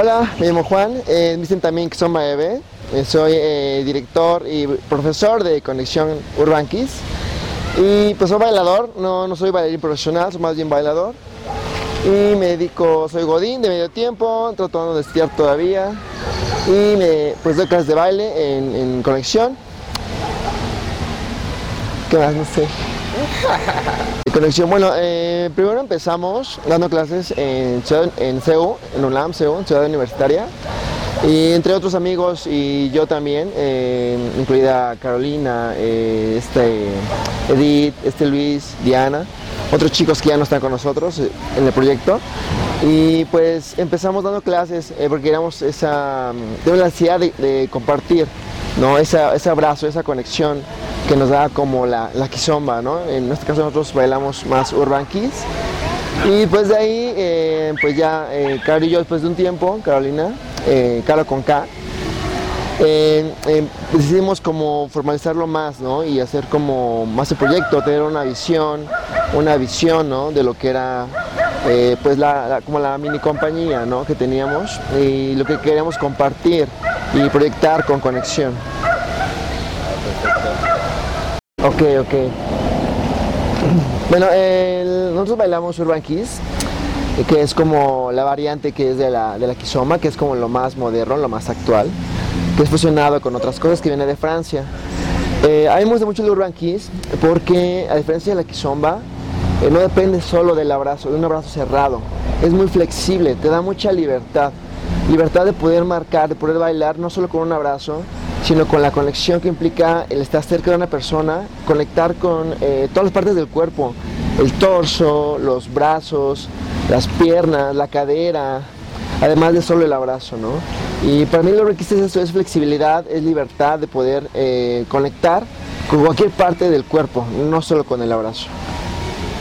Hola, me llamo Juan, eh, dicen también que soy Maeve, eh, soy eh, director y profesor de Conexión Urban Kids y pues soy bailador, no, no soy bailarín profesional, soy más bien bailador y me dedico, soy godín de medio tiempo, tratando de estudiar todavía y me, pues doy clases de baile en Conexión. ¿Qué más? No sé. Conexión, bueno, eh, primero empezamos dando clases en, en CEU, en UNAM, CEU, Ciudad Universitaria, y entre otros amigos y yo también, eh, incluida Carolina, eh, este Edith, este Luis, Diana, otros chicos que ya no están con nosotros en el proyecto. Y pues empezamos dando clases porque éramos esa, de la de, de compartir, ¿no? Ese abrazo, esa conexión que nos da como la, la kizomba, ¿no? En este caso nosotros bailamos más urban kids. Y pues de ahí, eh, pues ya eh, y yo después de un tiempo, Carolina, eh, con K, eh, eh, decidimos como formalizarlo más, ¿no? Y hacer como más el proyecto, tener una visión, una visión, ¿no? De lo que era, pues la- como la mini compañía, ¿no? Que teníamos y lo que queríamos compartir y proyectar con conexión. Ok, ok. Bueno, nosotros bailamos Urban Kiss, que es como la variante que es de la, de la Kizomba, que es como lo más moderno, lo más actual, que es fusionado con otras cosas que viene de Francia. Eh, a gusta mucho el Urban Kiss porque, a diferencia de la Kizomba, eh, no depende solo del abrazo, de un abrazo cerrado. Es muy flexible, te da mucha libertad. Libertad de poder marcar, de poder bailar, no solo con un abrazo, sino con la conexión que implica el estar cerca de una persona, conectar con eh, todas las partes del cuerpo, el torso, los brazos, las piernas, la cadera, además de solo el abrazo, ¿no? Y para mí lo que es eso, es flexibilidad, es libertad de poder eh, conectar con cualquier parte del cuerpo, no solo con el abrazo.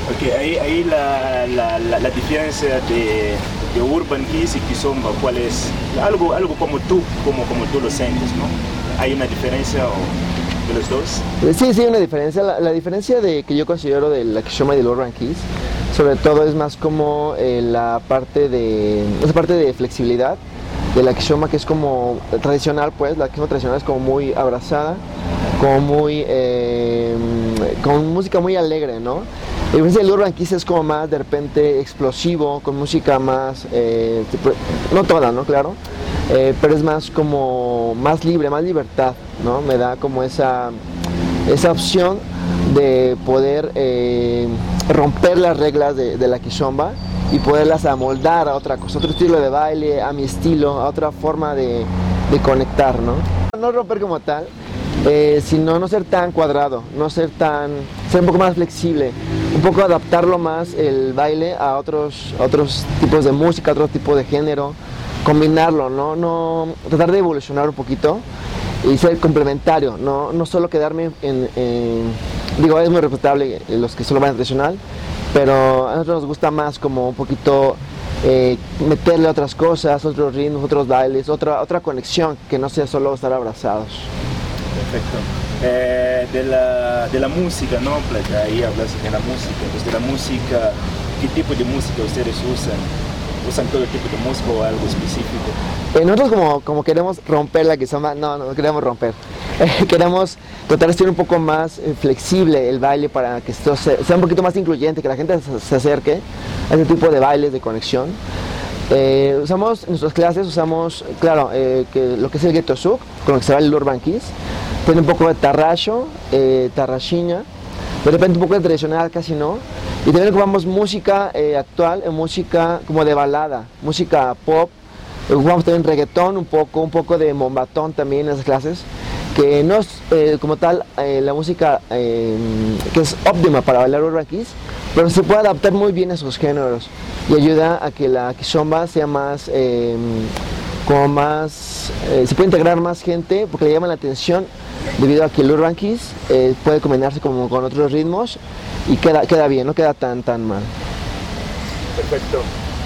Ok, ahí, ahí la, la, la, la diferencia de, de Urban Kids y Kizomba, ¿cuál es? Algo, algo como tú, como, como tú lo sientes, ¿no? ¿Hay una diferencia de los dos? Eh, Sí, sí, una diferencia. La, la diferencia de que yo considero de la Kishoma y del Urban Kiss, sobre todo es más como eh, la parte de esa parte de flexibilidad de la Kishoma que es como tradicional, pues la Kishoma tradicional es como muy abrazada, como muy eh, con música muy alegre, ¿no? La diferencia del Urban Kiss es como más de repente explosivo, con música más, eh, no toda, ¿no? Claro, eh, pero es más como más libre, más libertad, ¿no? Me da como esa, esa opción de poder eh, romper las reglas de, de la kizomba y poderlas amoldar a otra cosa, otro estilo de baile, a mi estilo, a otra forma de, de conectar, ¿no? No romper como tal, eh, sino no ser tan cuadrado, no ser tan, ser un poco más flexible, un poco adaptarlo más el baile a otros, otros tipos de música, otro tipo de género, combinarlo, ¿no? no tratar de evolucionar un poquito y ser complementario, no, no solo quedarme en, digo, es muy respetable los que solo van tradicional, pero a nosotros nos gusta más como un poquito eh, meterle otras cosas, otros ritmos, otros bailes, otra, otra conexión, que no sea solo estar abrazados. Perfecto. Eh, de, la, de la música, ¿no? Like, ahí hablas de la música. Pues de la música, ¿qué tipo de música ustedes usan? ¿Usan todo tipo de música o algo específico? Eh, nosotros como, como queremos romper la que no, no queremos romper. Eh, queremos tratar de ser un poco más eh, flexible el baile para que esto se- sea un poquito más incluyente, que la gente se, acerque a ese tipo de bailes de conexión. Eh, usamos en nuestras clases, usamos, claro, eh, que lo que es el ghetto suk, con lo que se va el urban kiss, tiene un poco de tarracho, eh, tarrachiña, de repente un poco de tradicional, casi no. Y también ocupamos música eh, actual, eh, música como de balada, música pop, ocupamos también reggaetón, un poco, un poco de mombatón también en esas clases, que no es eh, como tal eh, la música eh, que es óptima para bailar urban pero se puede adaptar muy bien a esos géneros y ayuda a que la kizomba sea más, eh, como más, eh, se puede integrar más gente porque le llama la atención debido a que el urban eh, puede combinarse como con otros ritmos y queda, queda bien, no queda tan tan mal. Perfecto.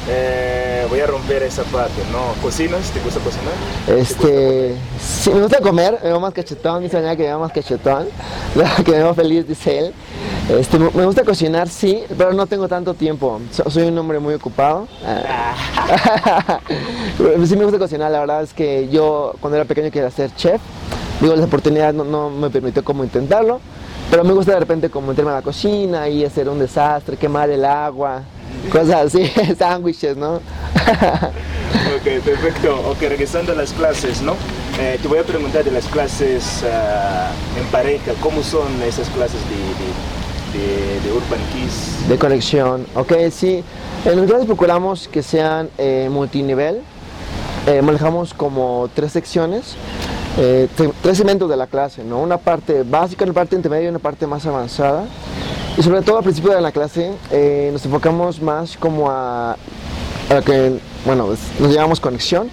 Eh, voy a romper esa parte, ¿no? ¿Cocinas? ¿Te gusta cocinar? ¿Te gusta Este, sí, me gusta comer, me veo más cachetón, dice que me veo más cachetón, que me veo feliz, dice él. Este, me gusta cocinar, sí, pero no tengo tanto tiempo. So- soy un hombre muy ocupado. Ah. sí me gusta cocinar, la verdad es que yo cuando era pequeño quería ser chef. Digo, la oportunidad no, no me permitió como intentarlo, pero me gusta de repente como meterme a la cocina y hacer un desastre, quemar el agua, cosas así, sándwiches, ¿no? Ok, perfecto. Ok, regresando a las clases, ¿no? Eh, te voy a preguntar de las clases ah, en pareja, ¿cómo son esas clases de, de, de- de Urban Kiss? De conexión, ok, sí. En clases procuramos que sean eh, multinivel. Eh, manejamos como tres secciones, eh, tre- tres segmentos de la clase, ¿no? Una parte básica, una parte intermedia y una parte más avanzada. Y sobre todo al principio de la clase eh, nos enfocamos más como a, a que, bueno, nos llamamos conexión,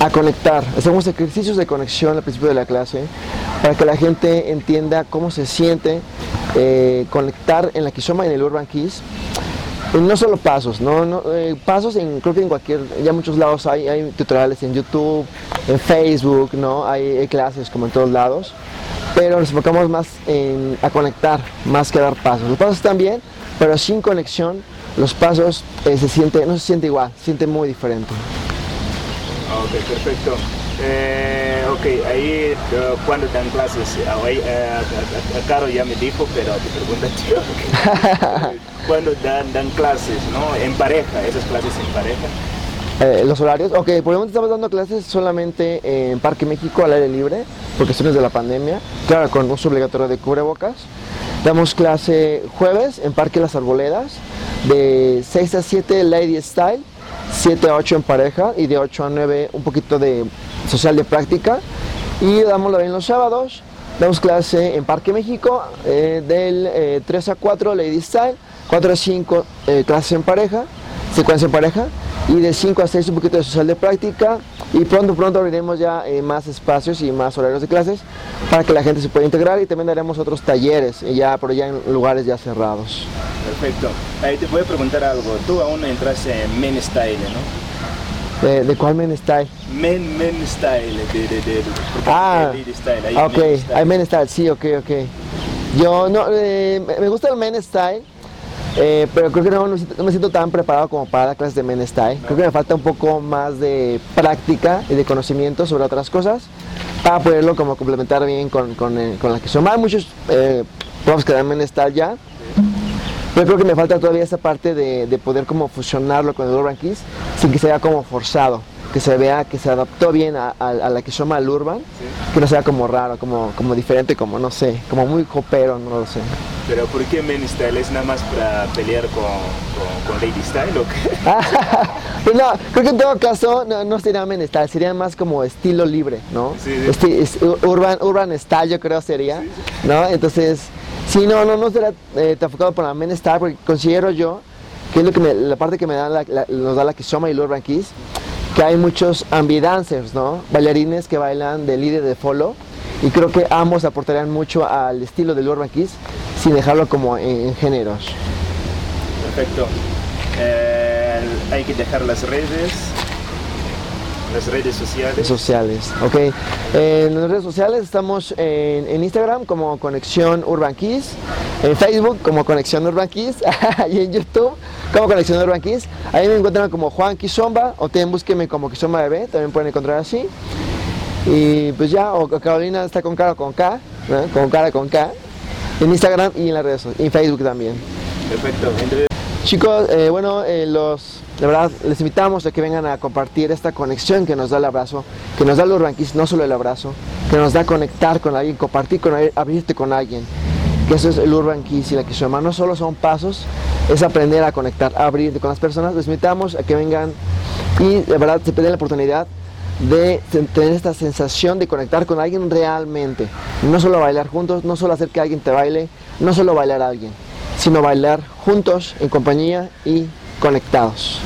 a conectar. Hacemos ejercicios de conexión al principio de la clase para que la gente entienda cómo se siente eh, conectar en la Kishoma y en el Urban Kiss. No solo pasos, no, eh, pasos en creo que en cualquier, ya muchos lados hay, tutoriales en YouTube, en Facebook, no, hay, clases como en todos lados, pero nos enfocamos más en a conectar, más que dar pasos. Los pasos están bien, pero sin conexión los pasos eh, se siente, no se siente igual, se siente muy diferente. Ok, perfecto. Eh, ok, ahí eh, cuando dan clases, Ah, ahí, a Caro ya me dijo, pero te pregunto a ti. cuando dan, dan clases, ¿no? En pareja, esas clases en pareja. Eh, los horarios, ok, por el momento estamos dando clases solamente en Parque México al aire libre, por cuestiones de la pandemia, claro, con uso obligatorio de cubrebocas. Damos clase jueves en Parque Las Arboledas, de 6 a 7 Lady Style, 7 a 8 en pareja y de 8 a 9 un poquito de social de práctica. Y damos en los sábados, damos clase en Parque México, eh, del eh, 3 a 4 Lady Style, 4 a 5 eh, clases en pareja, secuencia en pareja y de 5 a 6 un poquito de social de práctica y pronto pronto abriremos ya eh, más espacios y más horarios de clases para que la gente se pueda integrar y también haremos otros talleres eh, ya pero ya en lugares ya cerrados Perfecto. Ahí te voy a preguntar algo. Tú aún entras en Men Style, ¿no? ¿De, de cuál men style? Men, men Style, de, de, Ah, Style, hay ok, Men Style. hay men style, sí, ok, ok yo no, eh, me- gusta el men style eh, pero creo que no, me siento- no me siento tan preparado como para dar clases de men style. Creo que me falta un poco más de práctica y de conocimiento sobre otras cosas para poderlo como complementar bien con, con, eh, con la que son. Hay muchos eh, profs que dan men style ya, pero creo que me falta todavía esa parte de, de poder como fusionarlo con el Urban Kiss sin que sea como forzado, que se vea que se adaptó bien a, a- a la que llama al Urban, que no sea como raro, como, como diferente, como no sé, como muy copero, no lo sé. Pero ¿por qué Men Style? ¿Es nada más para pelear con, con, con Lady Style o qué? Pues no, creo que en todo caso no, no sería men style, sería más como estilo libre, ¿no? Sí, sí. Esti- es- urban, urban style yo creo sería, ¿no? Entonces, sí, no, no, no será eh, enfocado por la men style porque considero yo que es lo que me- la parte que me da la- la- nos da la Kishoma y el Urban Kiss, que hay muchos ambidancers, ¿no? Bailarines que bailan de líder de follow y creo que ambos aportarían mucho al estilo del Urban Kiss sin dejarlo como en- en géneros. Perfecto. Eh, hay que dejar las redes, las redes sociales. sociales. Ok. En las redes sociales estamos en, en Instagram como Conexión Urban Kiss, en Facebook como Conexión Urban Kiss y en YouTube como Conexión Urban Kiss. Ahí me encuentran como Juan Kizomba o también búsquenme como Kizomba Bebé, también pueden encontrar así. Y pues ya, o Carolina está con cara con K, ¿no? con cara con K, en Instagram y en las redes y en Facebook también. Perfecto. Chicos, eh, bueno, eh, los, la verdad, les invitamos a que vengan a compartir esta conexión que nos da el abrazo, que nos da el Urban no solo el abrazo, que nos da conectar con alguien, compartir con alguien, abrirte con alguien. Que eso es el Urban Kiss y la Kishoma. No solo son pasos, es aprender a conectar, a abrirte con las personas. Les invitamos a que vengan y de verdad se den la oportunidad de ten- tener esta sensación de conectar con alguien realmente. No solo bailar juntos, no solo hacer que alguien te baile, no solo bailar a alguien, sino bailar juntos, en compañía y conectados.